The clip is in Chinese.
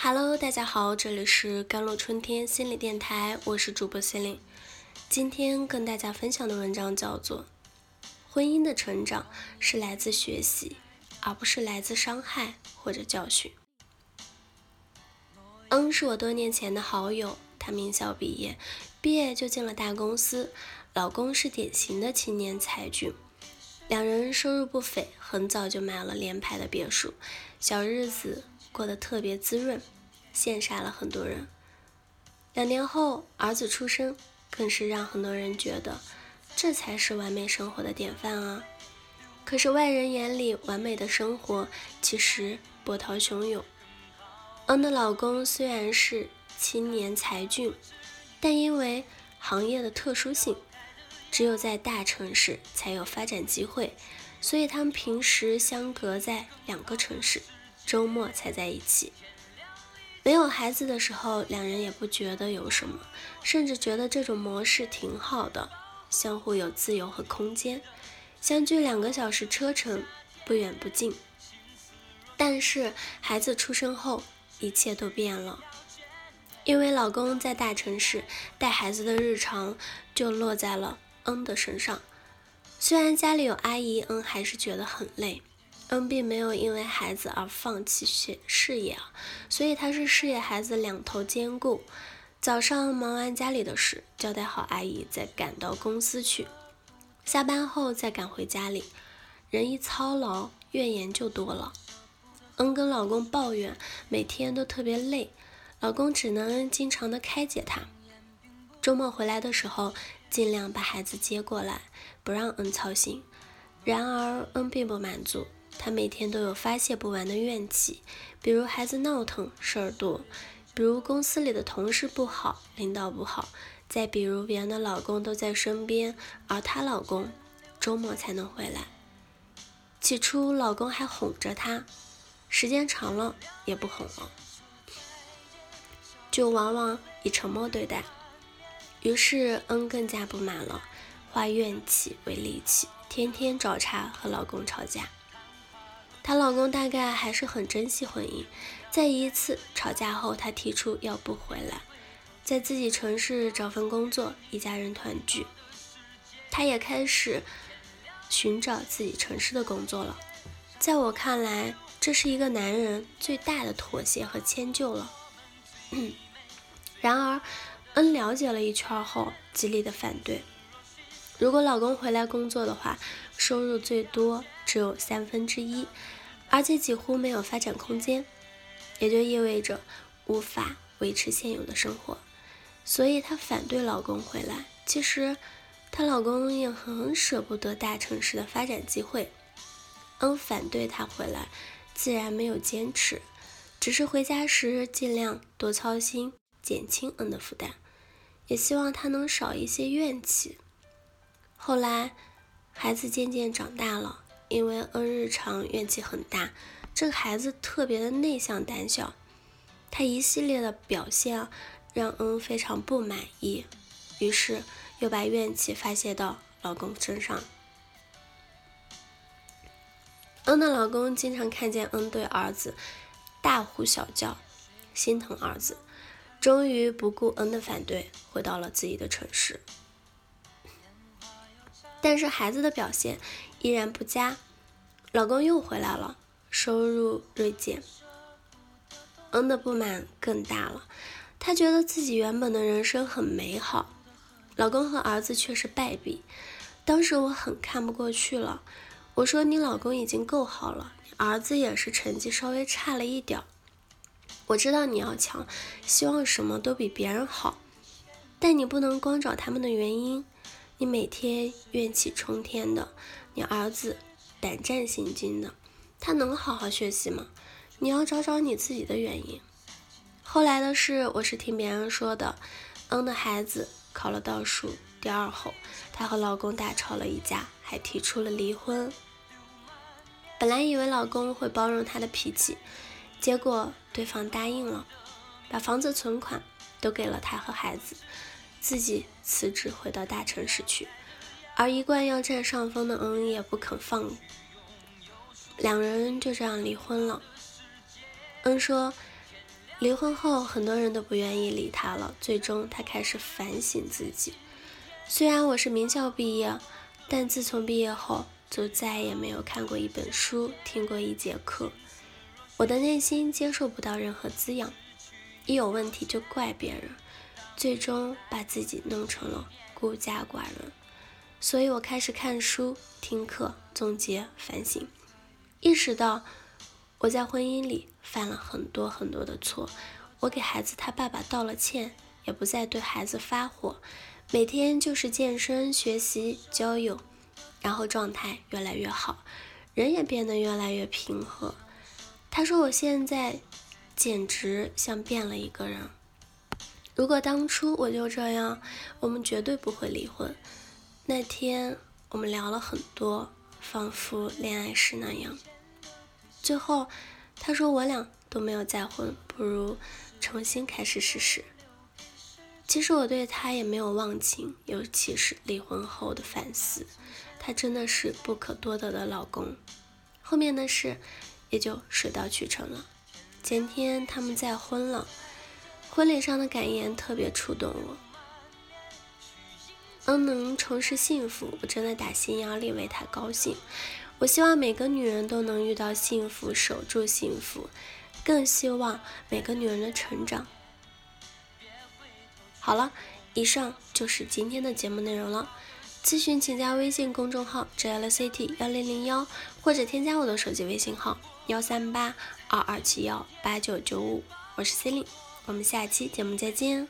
Hello，大家好，这里是甘露春天心理电台，我是主播心灵。今天跟大家分享的文章叫做《婚姻的成长是来自学习，而不是来自伤害或者教训》。嗯，是我多年前的好友，她名校毕业，毕业就进了大公司，老公是典型的青年才俊。两人收入不菲，很早就买了联排的别墅，小日子过得特别滋润，羡煞了很多人。两年后，儿子出生，更是让很多人觉得这才是完美生活的典范啊！可是外人眼里完美的生活，其实波涛汹涌。恩的老公虽然是青年才俊，但因为行业的特殊性。只有在大城市才有发展机会，所以他们平时相隔在两个城市，周末才在一起。没有孩子的时候，两人也不觉得有什么，甚至觉得这种模式挺好的，相互有自由和空间，相距两个小时车程，不远不近。但是孩子出生后，一切都变了，因为老公在大城市带孩子的日常就落在了。恩的身上，虽然家里有阿姨，恩还是觉得很累。恩并没有因为孩子而放弃学事业啊，所以他是事业孩子两头兼顾。早上忙完家里的事，交代好阿姨，再赶到公司去。下班后再赶回家里，人一操劳，怨言就多了。恩跟老公抱怨，每天都特别累，老公只能经常的开解他。周末回来的时候。尽量把孩子接过来，不让恩操心。然而，恩并不满足，他每天都有发泄不完的怨气，比如孩子闹腾、事儿多，比如公司里的同事不好、领导不好，再比如别人的老公都在身边，而她老公周末才能回来。起初，老公还哄着她，时间长了也不哄了，就往往以沉默对待。于是，恩更加不满了，化怨气为戾气，天天找茬和老公吵架。她老公大概还是很珍惜婚姻，在一次吵架后，他提出要不回来，在自己城市找份工作，一家人团聚。他也开始寻找自己城市的工作了。在我看来，这是一个男人最大的妥协和迁就了。然而。恩了解了一圈后，极力的反对。如果老公回来工作的话，收入最多只有三分之一，而且几乎没有发展空间，也就意味着无法维持现有的生活。所以她反对老公回来。其实她老公也很舍不得大城市的发展机会。恩反对她回来，自然没有坚持，只是回家时尽量多操心，减轻恩的负担。也希望他能少一些怨气。后来，孩子渐渐长大了，因为恩日常怨气很大，这个孩子特别的内向胆小，他一系列的表现让恩非常不满意，于是又把怨气发泄到老公身上。恩的老公经常看见恩对儿子大呼小叫，心疼儿子。终于不顾恩的反对，回到了自己的城市。但是孩子的表现依然不佳，老公又回来了，收入锐减，恩的不满更大了。她觉得自己原本的人生很美好，老公和儿子却是败笔。当时我很看不过去了，我说：“你老公已经够好了，儿子也是成绩稍微差了一点。”我知道你要强，希望什么都比别人好，但你不能光找他们的原因。你每天怨气冲天的，你儿子胆战心惊的，他能好好学习吗？你要找找你自己的原因。后来的事，我是听别人说的。嗯的孩子考了倒数第二后，她和老公大吵了一架，还提出了离婚。本来以为老公会包容她的脾气。结果对方答应了，把房子存款都给了他和孩子，自己辞职回到大城市去。而一贯要占上风的恩也不肯放，两人就这样离婚了。恩说：“离婚后，很多人都不愿意理他了。最终，他开始反省自己。虽然我是名校毕业，但自从毕业后，就再也没有看过一本书，听过一节课。我的内心接受不到任何滋养，一有问题就怪别人，最终把自己弄成了孤家寡人。所以我开始看书、听课、总结、反省，意识到我在婚姻里犯了很多很多的错。我给孩子他爸爸道了歉，也不再对孩子发火，每天就是健身、学习、交友，然后状态越来越好，人也变得越来越平和。他说我现在简直像变了一个人。如果当初我就这样，我们绝对不会离婚。那天我们聊了很多，仿佛恋爱时那样。最后，他说我俩都没有再婚，不如重新开始试试。其实我对他也没有忘情，尤其是离婚后的反思，他真的是不可多得的老公。后面的事也就水到渠成了。前天他们再婚了，婚礼上的感言特别触动我。嗯能重拾幸福，我真的打心眼里为她高兴。我希望每个女人都能遇到幸福，守住幸福，更希望每个女人的成长。好了，以上就是今天的节目内容了。咨询请加微信公众号 jlct 幺零零幺，或者添加我的手机微信号幺三八二二七幺八九九五。我是 c e l i n e 我们下期节目再见。